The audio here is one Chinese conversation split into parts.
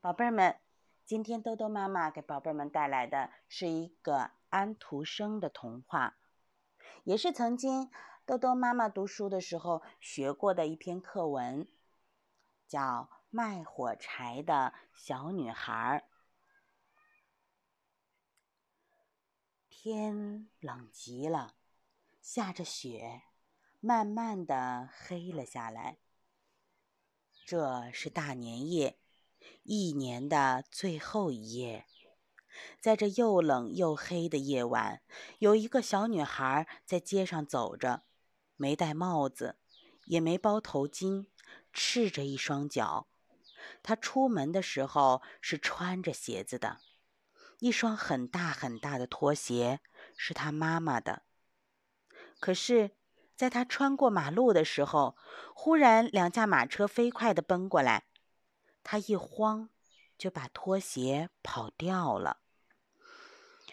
宝贝儿们，今天豆豆妈妈给宝贝儿们带来的是一个安徒生的童话，也是曾经豆豆妈妈读书的时候学过的一篇课文，叫《卖火柴的小女孩》。天冷极了，下着雪，慢慢的黑了下来。这是大年夜。一年的最后一夜，在这又冷又黑的夜晚，有一个小女孩在街上走着，没戴帽子，也没包头巾，赤着一双脚。她出门的时候是穿着鞋子的，一双很大很大的拖鞋是她妈妈的。可是，在她穿过马路的时候，忽然两架马车飞快地奔过来。他一慌，就把拖鞋跑掉了。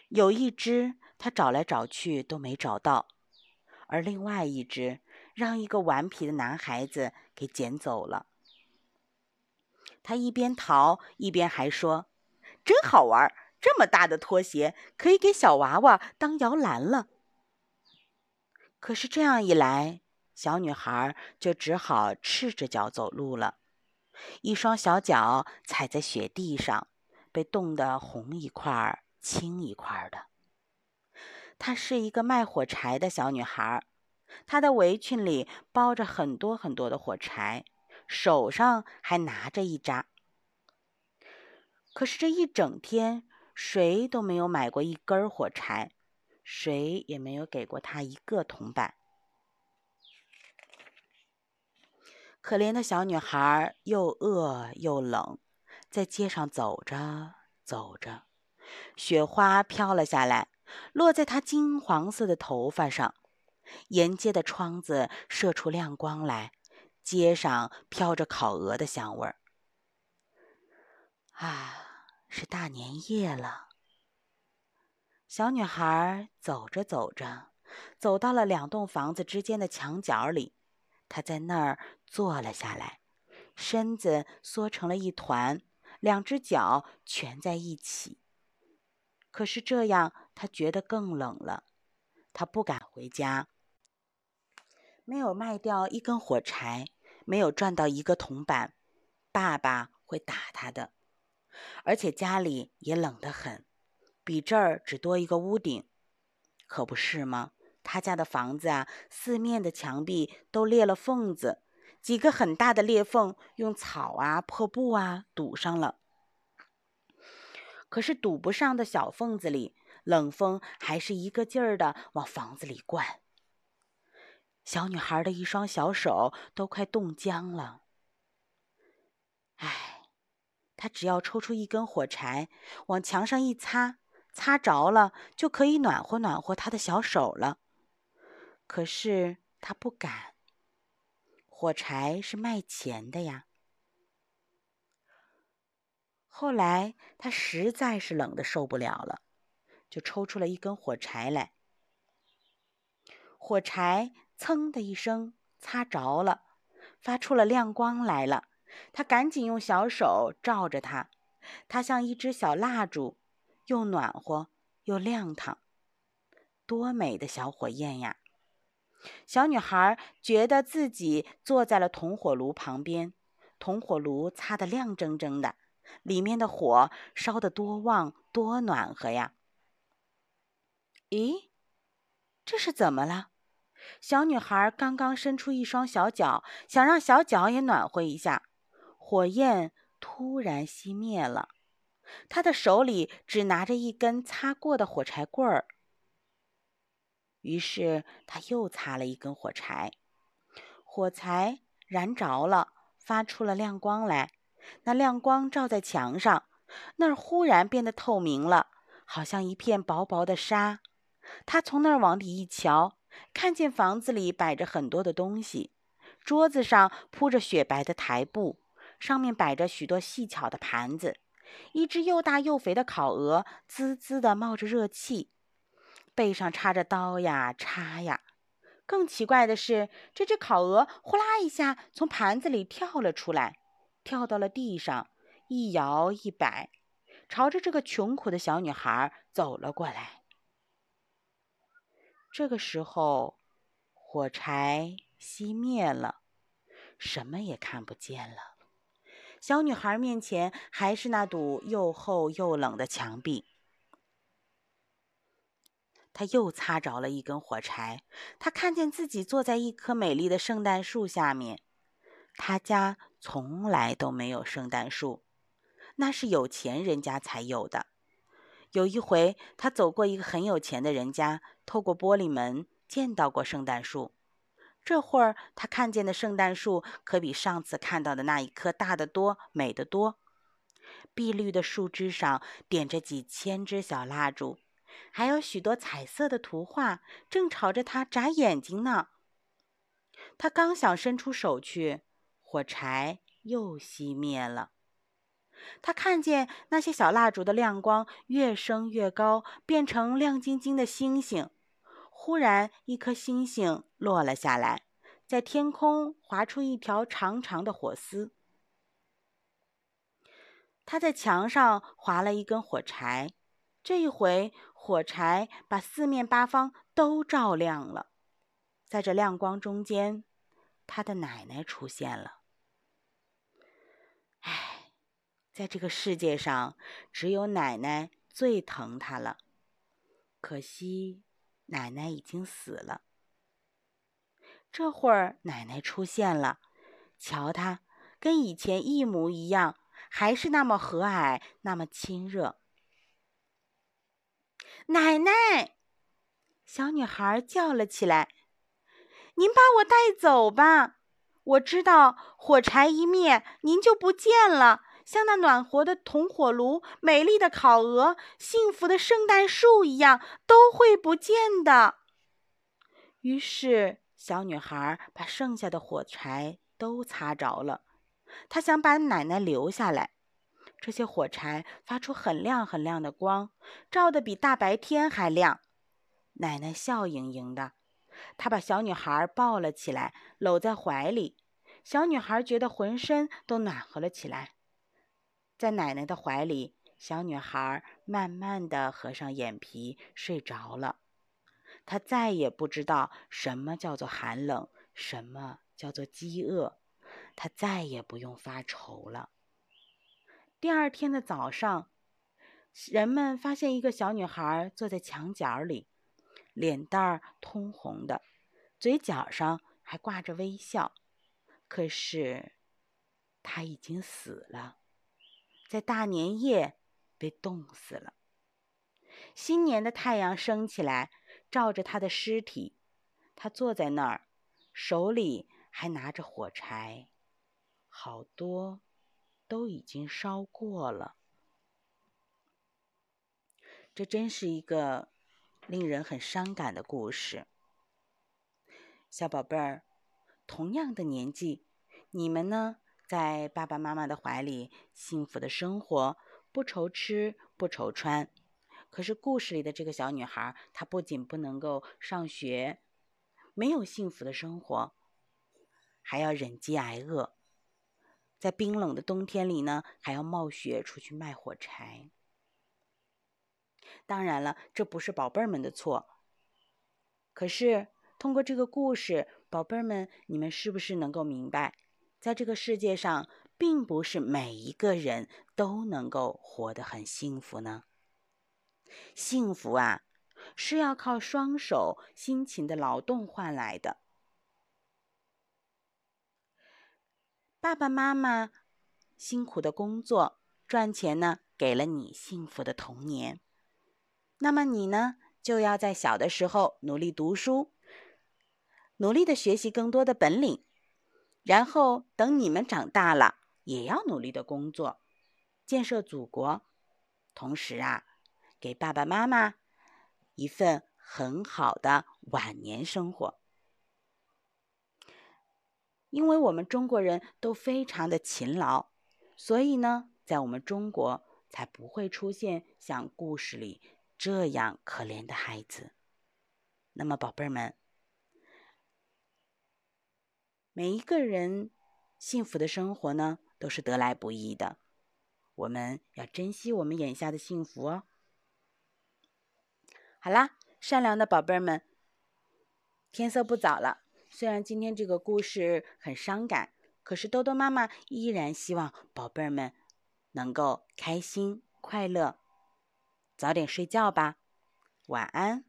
有一只，他找来找去都没找到，而另外一只让一个顽皮的男孩子给捡走了。他一边逃一边还说：“真好玩，这么大的拖鞋可以给小娃娃当摇篮了。”可是这样一来，小女孩就只好赤着脚走路了。一双小脚踩在雪地上，被冻得红一块儿青一块儿的。她是一个卖火柴的小女孩，她的围裙里包着很多很多的火柴，手上还拿着一扎。可是这一整天，谁都没有买过一根火柴，谁也没有给过她一个铜板。可怜的小女孩又饿又冷，在街上走着走着，雪花飘了下来，落在她金黄色的头发上。沿街的窗子射出亮光来，街上飘着烤鹅的香味儿。啊，是大年夜了。小女孩走着走着，走到了两栋房子之间的墙角里。他在那儿坐了下来，身子缩成了一团，两只脚蜷在一起。可是这样，他觉得更冷了。他不敢回家，没有卖掉一根火柴，没有赚到一个铜板，爸爸会打他的。而且家里也冷得很，比这儿只多一个屋顶，可不是吗？他家的房子啊，四面的墙壁都裂了缝子，几个很大的裂缝用草啊、破布啊堵上了。可是堵不上的小缝子里，冷风还是一个劲儿的往房子里灌。小女孩的一双小手都快冻僵了。唉，她只要抽出一根火柴，往墙上一擦，擦着了就可以暖和暖和她的小手了。可是他不敢。火柴是卖钱的呀。后来他实在是冷的受不了了，就抽出了一根火柴来。火柴噌的一声擦着了，发出了亮光来了。他赶紧用小手照着它，它像一只小蜡烛，又暖和又亮堂，多美的小火焰呀！小女孩觉得自己坐在了铜火炉旁边，铜火炉擦得亮铮铮的，里面的火烧得多旺多暖和呀！咦，这是怎么了？小女孩刚刚伸出一双小脚，想让小脚也暖和一下，火焰突然熄灭了，她的手里只拿着一根擦过的火柴棍儿。于是他又擦了一根火柴，火柴燃着了，发出了亮光来。那亮光照在墙上，那儿忽然变得透明了，好像一片薄薄的纱。他从那儿往里一瞧，看见房子里摆着很多的东西，桌子上铺着雪白的台布，上面摆着许多细巧的盘子，一只又大又肥的烤鹅滋滋地冒着热气。背上插着刀呀，叉呀。更奇怪的是，这只烤鹅呼啦一下从盘子里跳了出来，跳到了地上，一摇一摆，朝着这个穷苦的小女孩走了过来。这个时候，火柴熄灭了，什么也看不见了。小女孩面前还是那堵又厚又冷的墙壁。他又擦着了一根火柴，他看见自己坐在一棵美丽的圣诞树下面。他家从来都没有圣诞树，那是有钱人家才有的。有一回，他走过一个很有钱的人家，透过玻璃门见到过圣诞树。这会儿，他看见的圣诞树可比上次看到的那一棵大得多、美得多。碧绿的树枝上点着几千支小蜡烛。还有许多彩色的图画正朝着他眨眼睛呢。他刚想伸出手去，火柴又熄灭了。他看见那些小蜡烛的亮光越升越高，变成亮晶晶的星星。忽然，一颗星星落了下来，在天空划出一条长长的火丝。他在墙上划了一根火柴，这一回。火柴把四面八方都照亮了，在这亮光中间，他的奶奶出现了。唉，在这个世界上，只有奶奶最疼他了。可惜，奶奶已经死了。这会儿，奶奶出现了，瞧她，跟以前一模一样，还是那么和蔼，那么亲热。奶奶，小女孩叫了起来：“您把我带走吧！我知道火柴一灭，您就不见了，像那暖和的铜火炉、美丽的烤鹅、幸福的圣诞树一样，都会不见的。”于是，小女孩把剩下的火柴都擦着了。她想把奶奶留下来。这些火柴发出很亮很亮的光，照得比大白天还亮。奶奶笑盈盈的，她把小女孩抱了起来，搂在怀里。小女孩觉得浑身都暖和了起来。在奶奶的怀里，小女孩慢慢的合上眼皮，睡着了。她再也不知道什么叫做寒冷，什么叫做饥饿。她再也不用发愁了。第二天的早上，人们发现一个小女孩坐在墙角里，脸蛋儿通红的，嘴角上还挂着微笑。可是，她已经死了，在大年夜被冻死了。新年的太阳升起来，照着她的尸体，她坐在那儿，手里还拿着火柴，好多。都已经烧过了，这真是一个令人很伤感的故事。小宝贝儿，同样的年纪，你们呢，在爸爸妈妈的怀里幸福的生活，不愁吃不愁穿。可是故事里的这个小女孩，她不仅不能够上学，没有幸福的生活，还要忍饥挨饿。在冰冷的冬天里呢，还要冒雪出去卖火柴。当然了，这不是宝贝儿们的错。可是通过这个故事，宝贝儿们，你们是不是能够明白，在这个世界上，并不是每一个人都能够活得很幸福呢？幸福啊，是要靠双手辛勤的劳动换来的。爸爸妈妈辛苦的工作赚钱呢，给了你幸福的童年。那么你呢，就要在小的时候努力读书，努力的学习更多的本领，然后等你们长大了，也要努力的工作，建设祖国，同时啊，给爸爸妈妈一份很好的晚年生活。因为我们中国人都非常的勤劳，所以呢，在我们中国才不会出现像故事里这样可怜的孩子。那么，宝贝儿们，每一个人幸福的生活呢，都是得来不易的。我们要珍惜我们眼下的幸福哦。好啦，善良的宝贝儿们，天色不早了。虽然今天这个故事很伤感，可是豆豆妈妈依然希望宝贝儿们能够开心快乐。早点睡觉吧，晚安。